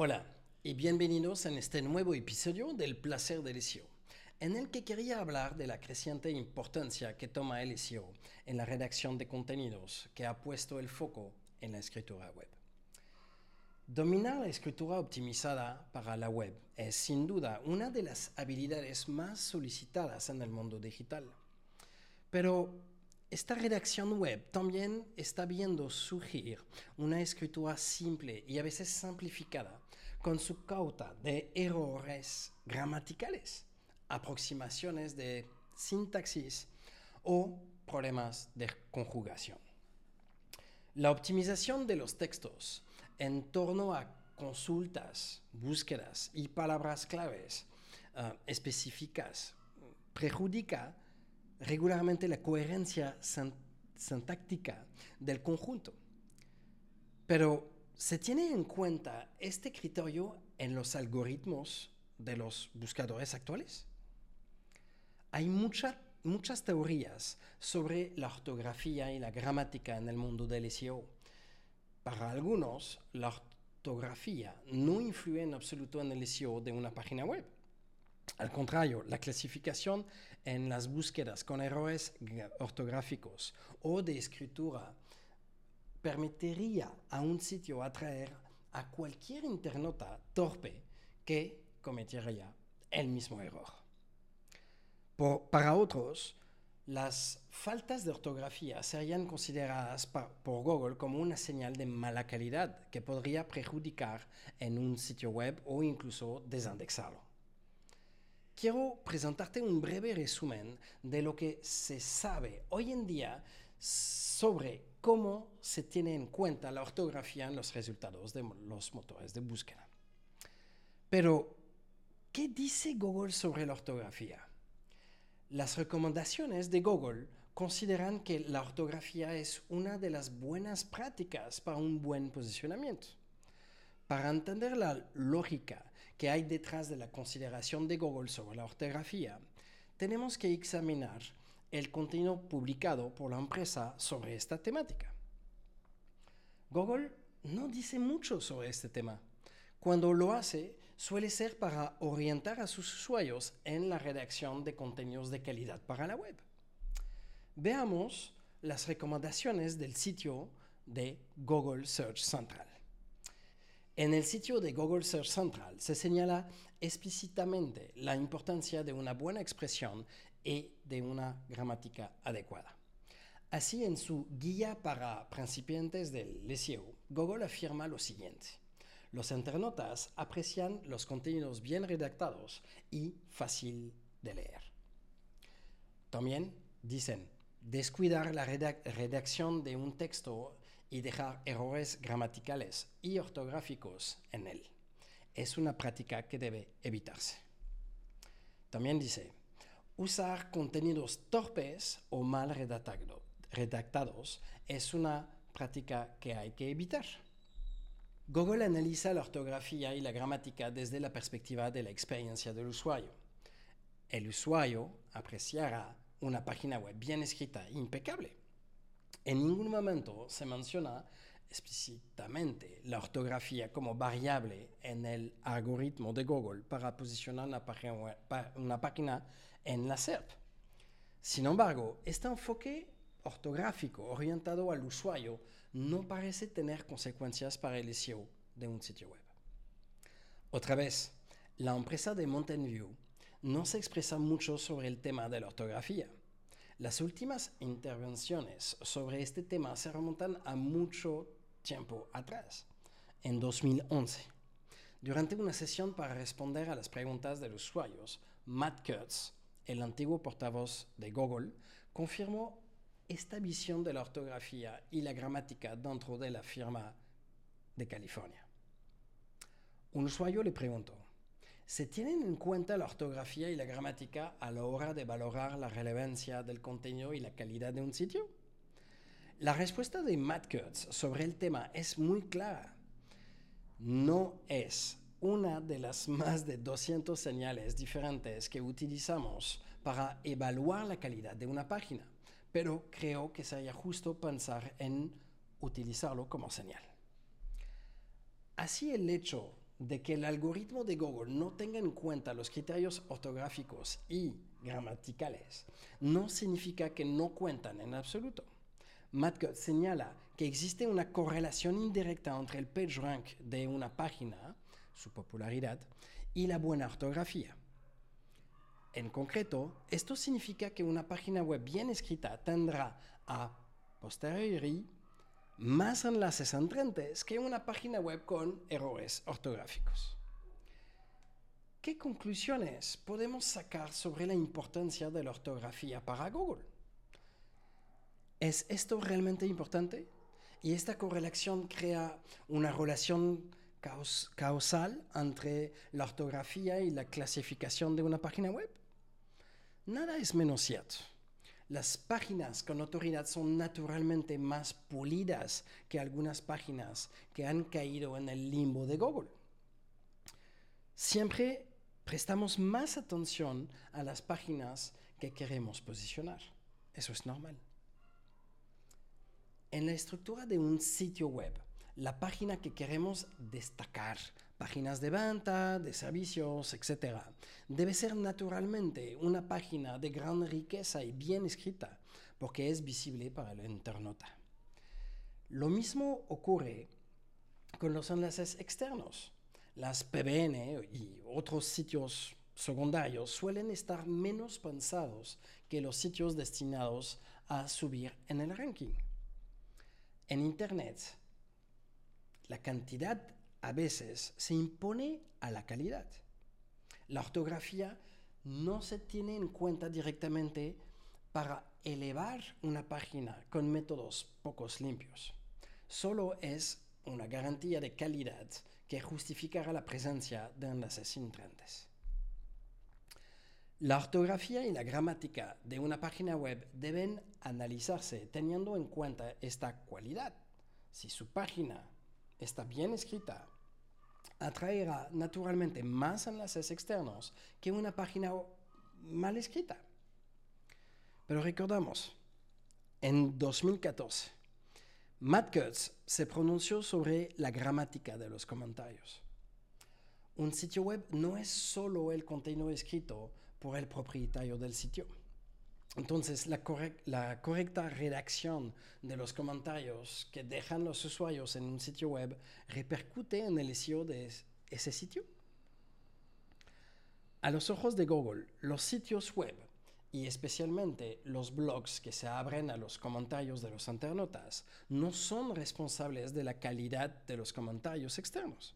Hola y bienvenidos en este nuevo episodio del Placer del SEO, en el que quería hablar de la creciente importancia que toma el SEO en la redacción de contenidos que ha puesto el foco en la escritura web. Dominar la escritura optimizada para la web es sin duda una de las habilidades más solicitadas en el mundo digital. Pero esta redacción web también está viendo surgir una escritura simple y a veces simplificada, con su cauta de errores gramaticales, aproximaciones de sintaxis o problemas de conjugación. La optimización de los textos en torno a consultas, búsquedas y palabras claves uh, específicas perjudica regularmente la coherencia sintáctica del conjunto. Pero ¿se tiene en cuenta este criterio en los algoritmos de los buscadores actuales? Hay muchas teorías sobre la ortografía y la gramática en el mundo del SEO. Para algunos, la ortografía no influye en absoluto en el SEO de una página web. Al contrario, la clasificación en las búsquedas con errores ortográficos o de escritura permitiría a un sitio atraer a cualquier internauta torpe que cometiera el mismo error. para otros, las faltas de ortografía serían consideradas por Google como una señal de mala calidad que podría perjudicar en un sitio web o incluso desindexarlo quiero presentarte un breve resumen de lo que se sabe hoy en día sobre cómo se tiene en cuenta la ortografía en los resultados de los motores de búsqueda. Pero, ¿qué dice Google sobre la ortografía? Las recomendaciones de Google consideran que la ortografía es una de las buenas prácticas para un buen posicionamiento. Para entender la lógica que hay detrás de la consideración de Google sobre la ortografía, tenemos que examinar el contenido publicado por la empresa sobre esta temática. Google no dice mucho sobre este tema. Cuando lo hace, suele ser para orientar a sus usuarios en la redacción de contenidos de calidad para la web. Veamos las recomendaciones del sitio de Google Search Central. En el sitio de Google Search Central se señala explícitamente la importancia de una buena expresión y de una gramática adecuada. Así, en su guía para principiantes del SEO, Google afirma lo siguiente. Los internautas aprecian los contenidos bien redactados y fácil de leer. También dicen, descuidar la redacción de un texto y dejar errores gramaticales y ortográficos en él. Es una práctica que debe evitarse. También dice, usar contenidos torpes o mal redactados es una práctica que hay que evitar. Google analiza la ortografía y la gramática desde la perspectiva de la experiencia del usuario. El usuario apreciará una página web bien escrita e impecable en ningún momento se menciona explícitamente la ortografía como variable en el algoritmo de Google para posicionar una página, en la SERP. Sin embargo, este enfoque ortográfico orientado al usuario no parece tener consecuencias para el SEO de un sitio web. Otra vez, la empresa de Mountain View no se expresa mucho sobre el tema de la ortografía. Las últimas intervenciones sobre este tema se remontan a mucho tiempo atrás, en 2011. Durante una sesión para responder a las preguntas de los usuarios, Matt Kurtz, el antiguo portavoz de Google, confirmó esta visión de la ortografía y la gramática dentro de la firma de California. Un usuario le preguntó, ¿Se tienen en cuenta la ortografía y la gramática a la hora de valorar la relevancia del contenido y la calidad de un sitio? La respuesta de Matt Kurtz sobre el tema es muy clara. No es una de las más de 200 señales diferentes que utilizamos para evaluar la calidad de una página, pero creo que sería justo pensar en utilizarlo como señal. Así el hecho de que el algoritmo de Google no tenga en cuenta los criterios ortográficos y gramaticales no significa que no cuentan en absoluto. Matt señala que existe una correlación indirecta entre el PageRank de una página, su popularidad, y la buena ortografía. En concreto, esto significa que una página web bien escrita tendrá a posteriori más enlaces entrantes que una página web con errores ortográficos. ¿Qué conclusiones podemos sacar sobre la importancia de la ortografía para Google? ¿Es esto realmente importante? ¿Y esta correlación crea una relación causal entre la ortografía y la clasificación de una página web? Nada es menos cierto. Las páginas con autoridad son naturalmente más pulidas que algunas páginas que han caído en el limbo de Google. Siempre prestamos más atención a las páginas que queremos posicionar. Eso es normal. En la estructura de un sitio web, la página que queremos destacar, páginas de venta, de servicios, etc. Debe ser naturalmente una página de gran riqueza y bien escrita, porque es visible para el internauta. Lo mismo ocurre con los enlaces externos. Las PBN y otros sitios secundarios suelen estar menos pensados que los sitios destinados a subir en el ranking. En Internet, la cantidad a veces se impone a la calidad. La ortografía no se tiene en cuenta directamente para elevar una página con métodos pocos limpios. Solo es una garantía de calidad que justificará la presencia de enlaces entrantes. La ortografía y la gramática de una página web deben analizarse teniendo en cuenta esta cualidad. Si su página está bien escrita, atraerá naturalmente más enlaces externos que una página mal escrita. Pero recordamos, en 2014, Matt Kurtz se pronunció sobre la gramática de los comentarios. Un sitio web no es solo el contenido escrito por el propietario del sitio entonces, la, correcta redacción de los comentarios que dejan los usuarios en un sitio web repercute en el SEO de ese sitio. A los ojos de Google, los sitios web y especialmente los blogs que se abren a los comentarios de los internautas no son responsables de la calidad de los comentarios externos.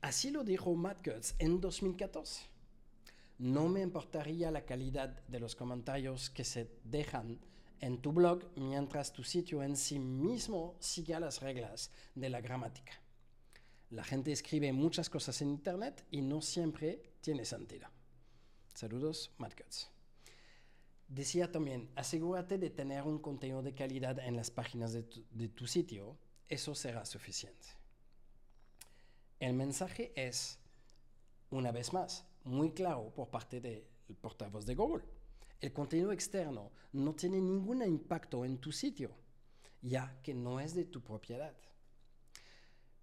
Así lo dijo Matt Cutts en 2014 no me importaría la calidad de los comentarios que se dejan en tu blog mientras tu sitio en sí mismo siga las reglas de la gramática. La gente escribe muchas cosas en Internet y no siempre tiene sentido. Saludos, Matt Cutts. Decía también, asegúrate de tener un contenido de calidad en las páginas de tu sitio, eso será suficiente. El mensaje es, una vez más, muy claro por parte del portavoz de Google. El contenido externo no tiene ningún impacto en tu sitio, ya que no es de tu propiedad.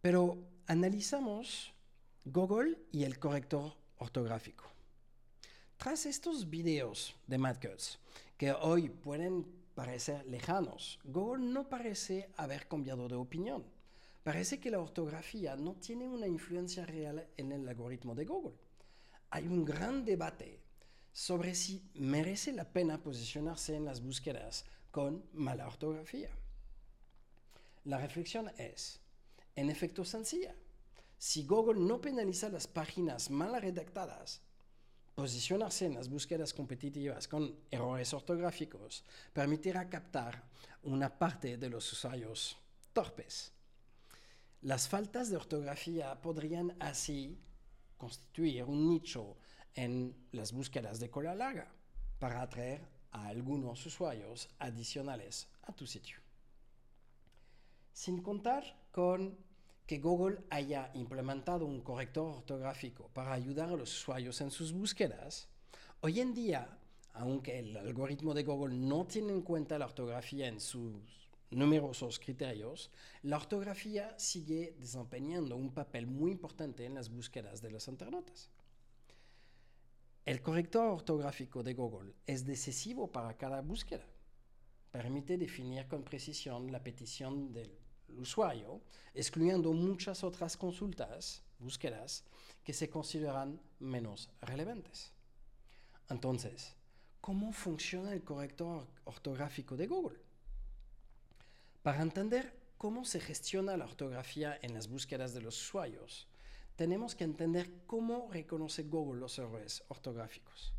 Pero analizamos Google y el corrector ortográfico. Tras estos videos de Matt que hoy pueden parecer lejanos, Google no parece haber cambiado de opinión. Parece que la ortografía no tiene una influencia real en el algoritmo de Google hay un gran debate sobre si merece la pena posicionarse en las búsquedas con mala ortografía. La reflexión es, en efecto, sencilla. Si Google no penaliza las páginas mal redactadas, posicionarse en las búsquedas competitivas con errores ortográficos permitirá captar una parte de los usuarios torpes. Las faltas de ortografía podrían así constituir un nicho en las búsquedas de cola larga para atraer a algunos usuarios adicionales a tu sitio. Sin contar con que Google haya implementado un corrector ortográfico para ayudar a los usuarios en sus búsquedas, hoy en día, aunque el algoritmo de Google no tiene en cuenta la ortografía en sus numerosos criterios, la ortografía sigue desempeñando un papel muy importante en las búsquedas de los internautas. El corrector ortográfico de Google es decisivo para cada búsqueda. Permite definir con precisión la petición del usuario, excluyendo muchas otras consultas, búsquedas, que se consideran menos relevantes. Entonces, ¿cómo funciona el corrector ortográfico de Google? Para entender cómo se gestiona la ortografía en las búsquedas de los usuarios, tenemos que entender cómo reconoce Google los errores ortográficos.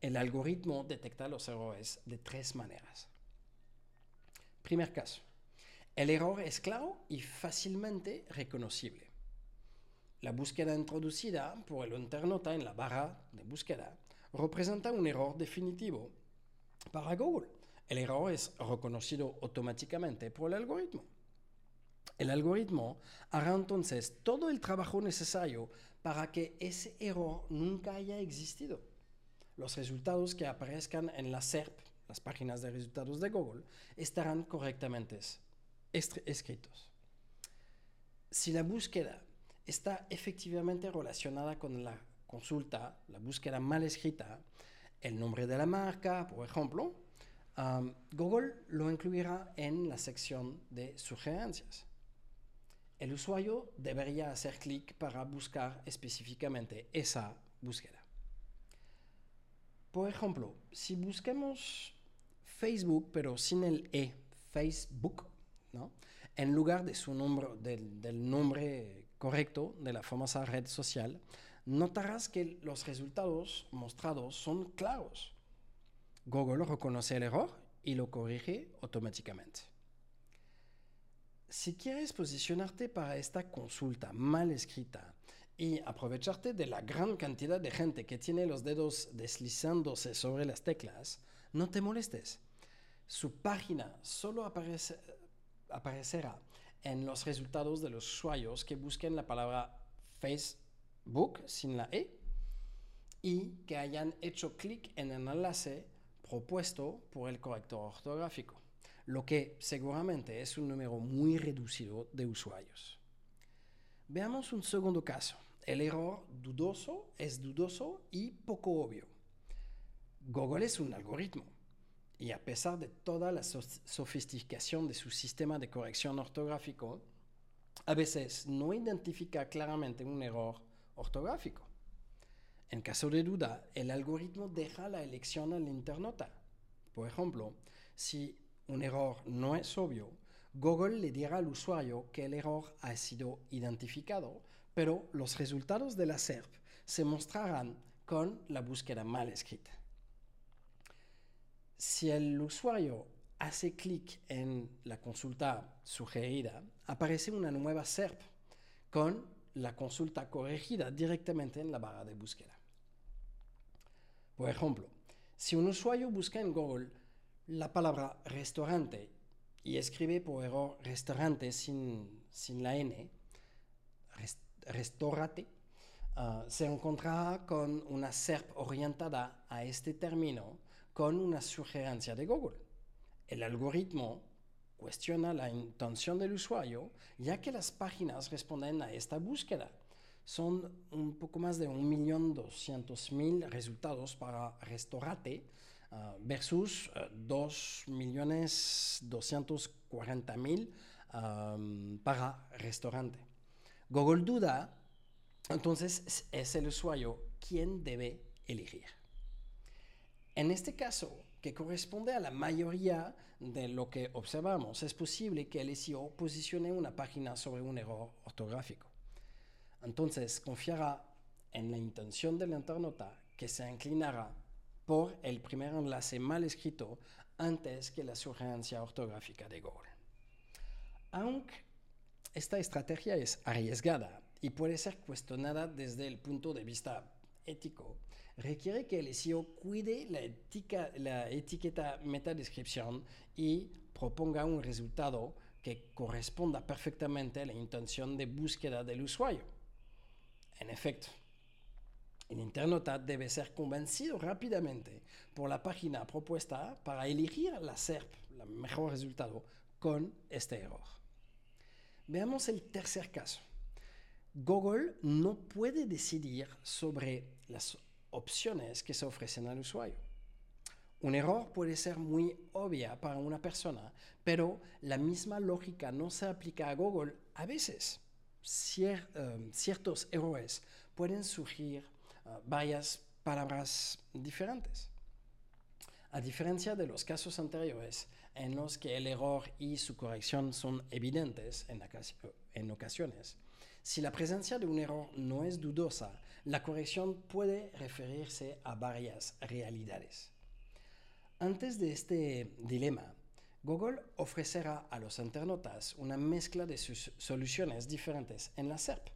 El algoritmo detecta los errores de tres maneras. Primer caso. El error es claro y fácilmente reconocible. La búsqueda introducida por el internauta en la barra de búsqueda representa un error definitivo para Google el error es reconocido automáticamente por el algoritmo. El algoritmo hará entonces todo el trabajo necesario para que ese error nunca haya existido. Los resultados que aparezcan en la SERP, las páginas de resultados de Google, estarán correctamente escritos. Si la búsqueda está efectivamente relacionada con la consulta, la búsqueda mal escrita, el nombre de la marca, por ejemplo, Google lo incluirá en la sección de sugerencias. El usuario debería hacer clic para buscar específicamente esa búsqueda. Por ejemplo, si buscamos Facebook pero sin el E, Facebook, en lugar de su nombre, del nombre correcto de la famosa red social, notarás que los resultados mostrados son claros Google reconoce el error y lo corrige automáticamente. Si quieres posicionarte para esta consulta mal escrita y aprovecharte de la gran cantidad de gente que tiene los dedos deslizándose sobre las teclas, no te molestes. Su página solo aparecerá en los resultados de los usuarios que busquen la palabra Facebook sin la E y que hayan hecho clic en el enlace propuesto por el corrector ortográfico, lo que seguramente es un número muy reducido de usuarios. Veamos un segundo caso. El error dudoso es dudoso y poco obvio. Google es un algoritmo y a pesar de toda la sofisticación de su sistema de corrección ortográfico, a veces no identifica claramente un error ortográfico. En caso de duda, el algoritmo deja la elección al internauta. Por ejemplo, si un error no es obvio, Google le dirá al usuario que el error ha sido identificado, pero los resultados de la SERP se mostrarán con la búsqueda mal escrita. Si el usuario hace clic en la consulta sugerida, aparece una nueva SERP con la consulta corregida directamente en la barra de búsqueda. Por ejemplo, si un usuario busca en Google la palabra restaurante y escribe por error restaurante sin, la N, restaurate, ah, se encontrará con una SERP orientada a este término con una sugerencia de Google. El algoritmo cuestiona la intención del usuario ya que las páginas responden a esta búsqueda son un poco más de 1.200.000 resultados para restaurante uh, versus uh, 2.240.000 um, para restaurante. Google duda, entonces es el usuario quien debe elegir. En este caso, que corresponde a la mayoría de lo que observamos, es posible que el SEO posicione una página sobre un error ortográfico. Entonces confiará en la intención del internauta que se inclinará por el primer enlace mal escrito antes que la sugerencia ortográfica de Google. Aunque esta estrategia es arriesgada y puede ser cuestionada desde el punto de vista ético, requiere que el SEO cuide la, la etiqueta metadescripción y proponga un resultado que corresponda perfectamente a la intención de búsqueda del usuario. En efecto, el internauta debe ser convencido rápidamente por la página propuesta para elegir la SERP, el mejor resultado, con este error. Veamos el tercer caso. Google no puede decidir sobre las opciones que se ofrecen al usuario. Un error puede ser muy obvia para una persona, pero la misma lógica no se aplica a Google a veces. Eh, ciertos errores pueden surgir eh, varias palabras diferentes. A diferencia de los casos anteriores, en los que el error y su corrección son evidentes en, ocasiones, si la presencia de un error no es dudosa, la corrección puede referirse a varias realidades. Antes de este dilema, Google ofrecerá a los internautas una mezcla de sus soluciones diferentes en la SERP,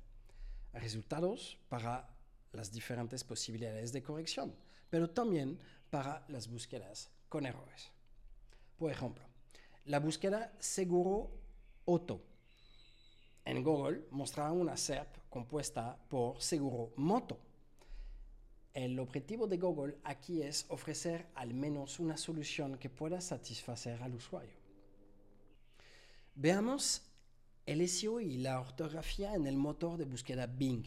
resultados para las diferentes posibilidades de corrección, pero también para las búsquedas con errores. Por ejemplo, la búsqueda seguro auto. En Google mostrará una SERP compuesta por seguro moto. El objetivo de Google aquí es ofrecer al menos una solución que pueda satisfacer al usuario. Veamos el SEO y la ortografía en el motor de búsqueda Bing.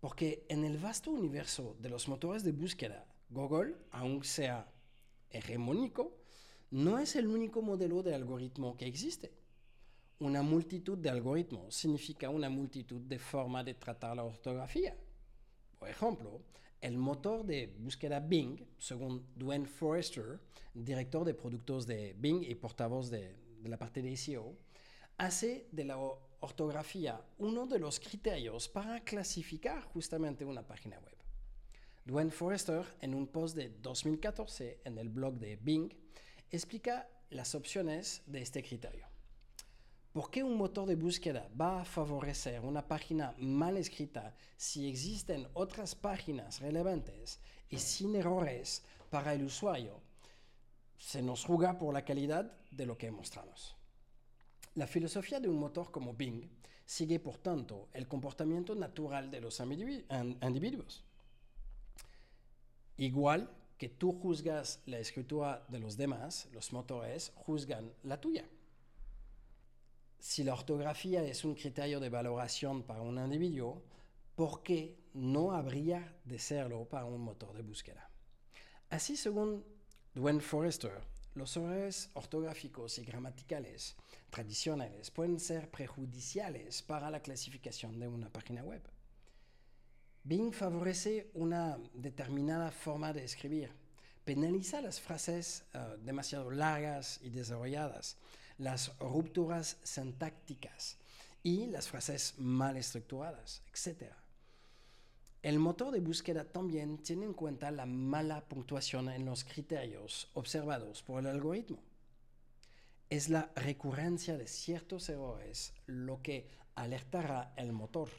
Porque en el vasto universo de los motores de búsqueda, Google, aunque sea hegemónico, no es el único modelo de algoritmo que existe. Una multitud de algoritmos significa una multitud de formas de tratar la ortografía. Por ejemplo, el motor de búsqueda Bing, según Dwayne Forrester, director de productos de Bing y portavoz de, la parte de SEO, hace de la ortografía uno de los criterios para clasificar justamente una página web. Dwayne Forrester, en un post de 2014 en el blog de Bing, explica las opciones de este criterio. ¿Por qué un motor de búsqueda va a favorecer una página mal escrita si existen otras páginas relevantes y sin errores para el usuario? Se nos juzga por la calidad de lo que mostramos. La filosofía de un motor como Bing sigue, por tanto, el comportamiento natural de los individuos. Igual que tú juzgas la escritura de los demás, los motores juzgan la tuya. Si la ortografía es un criterio de valoración para un individuo, ¿por qué no habría de serlo para un motor de búsqueda? Así, según Dwayne Forrester, los errores ortográficos y gramaticales tradicionales pueden ser perjudiciales para la clasificación de una página web. Bing favorece una determinada forma de escribir, penaliza las frases eh, demasiado largas y desarrolladas, las rupturas sintácticas y las frases mal estructuradas, etc. El motor de búsqueda también tiene en cuenta la mala puntuación en los criterios observados por el algoritmo. Es la recurrencia de ciertos errores lo que alertará el motor.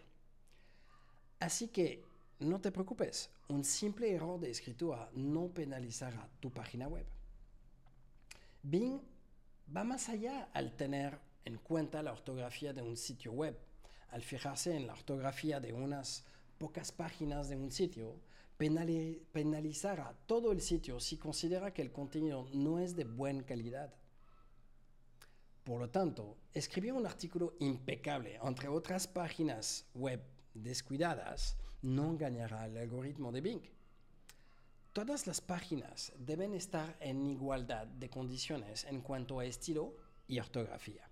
Así que no te preocupes, un simple error de escritura no penalizará tu página web. Bing va más allá al tener en cuenta la ortografía de un sitio web. Al fijarse en la ortografía de unas pocas páginas de un sitio, penalizará todo el sitio si considera que el contenido no es de buena calidad. Por lo tanto, escribir un artículo impecable entre otras páginas web descuidadas no engañará al algoritmo de Bing. Todas las páginas deben estar en igualdad de condiciones en cuanto a estilo y ortografía.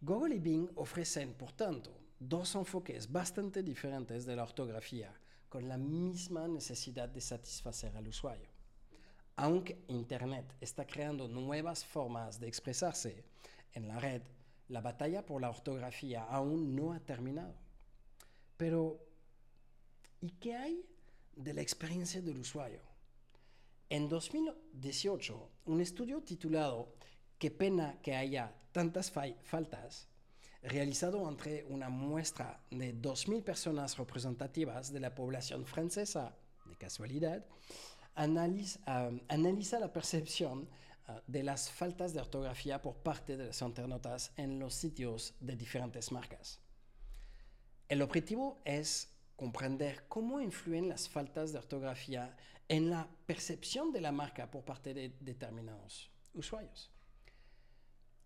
Google y Bing ofrecen, por tanto, dos enfoques bastante diferentes de la ortografía con la misma necesidad de satisfacer al usuario. Aunque Internet está creando nuevas formas de expresarse en la red, la batalla por la ortografía aún no ha terminado. Pero, ¿y qué hay de la experiencia del usuario? En 2018, un estudio titulado Qué pena que haya tantas faltas, realizado entre una muestra de 2.000 personas representativas de la población francesa, de casualidad, analiza, analiza la percepción ah, de las faltas de ortografía por parte de los internautas en los sitios de diferentes marcas. El objetivo es comprender cómo influyen las faltas de ortografía en la percepción de la marca por parte de determinados usuarios.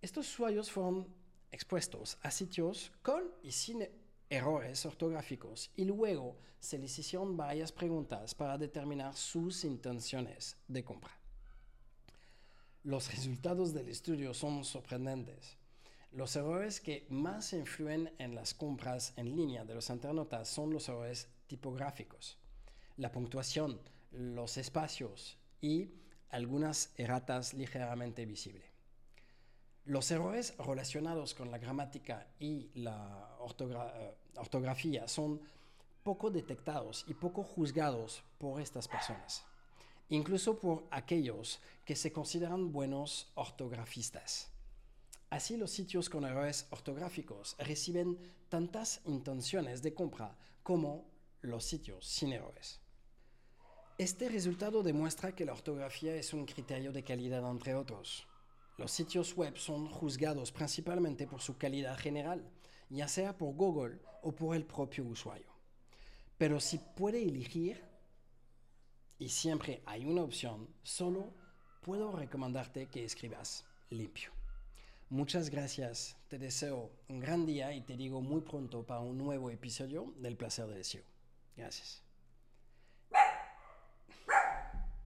Estos usuarios fueron expuestos a sitios con y sin errores ortográficos y luego se les hicieron varias preguntas para determinar sus intenciones de compra. Los resultados del estudio son sorprendentes. Los errores que más influyen en las compras en línea de los internautas son los errores tipográficos, la puntuación, los espacios y algunas erratas ligeramente visibles. Los errores relacionados con la gramática y la eh, ortografía son poco detectados y poco juzgados por estas personas, incluso por aquellos que se consideran buenos ortografistas. Así los sitios con errores ortográficos reciben tantas intenciones de compra como los sitios sin errores. Este resultado demuestra que la ortografía es un criterio de calidad entre otros. Los sitios web son juzgados principalmente por su calidad general, ya sea por Google o por el propio usuario. Pero si puede elegir, y siempre hay una opción, solo puedo recomendarte que escribas limpio. Muchas gracias, te deseo un gran día y te digo muy pronto para un nuevo episodio del placer del SEO. Gracias.